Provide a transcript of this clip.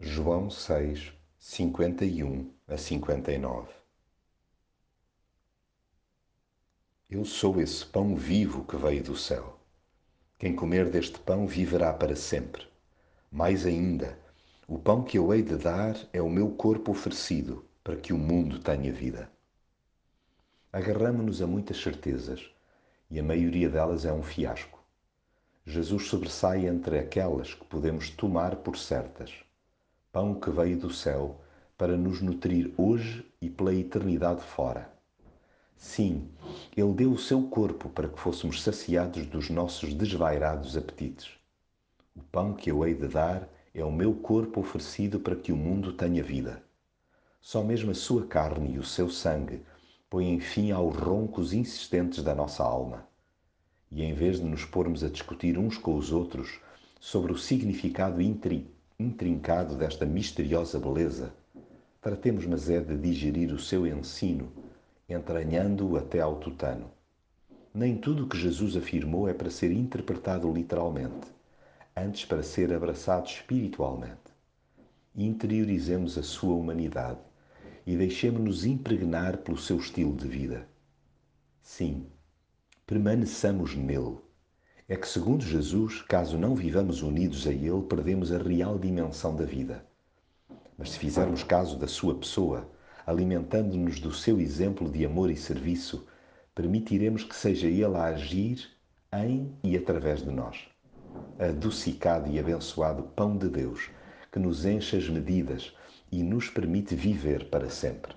João 6, 51 a 59 Eu sou esse pão vivo que veio do céu. Quem comer deste pão viverá para sempre. Mais ainda, o pão que eu hei de dar é o meu corpo oferecido para que o mundo tenha vida. Agarramo-nos a muitas certezas e a maioria delas é um fiasco. Jesus sobressai entre aquelas que podemos tomar por certas pão que veio do céu para nos nutrir hoje e pela eternidade fora. Sim, Ele deu o seu corpo para que fôssemos saciados dos nossos desvairados apetites. O pão que eu hei de dar é o meu corpo oferecido para que o mundo tenha vida. Só mesmo a sua carne e o seu sangue põem fim aos roncos insistentes da nossa alma. E em vez de nos pormos a discutir uns com os outros sobre o significado intri intrincado desta misteriosa beleza, tratemos, mas é de digerir o seu ensino, entranhando-o até ao tutano. Nem tudo o que Jesus afirmou é para ser interpretado literalmente, antes para ser abraçado espiritualmente. Interiorizemos a sua humanidade e deixemos-nos impregnar pelo seu estilo de vida. Sim, permaneçamos nele é que, segundo Jesus, caso não vivamos unidos a Ele, perdemos a real dimensão da vida. Mas se fizermos caso da Sua pessoa, alimentando-nos do seu exemplo de amor e serviço, permitiremos que seja Ele a agir em e através de nós. Adocicado e abençoado pão de Deus, que nos enche as medidas e nos permite viver para sempre.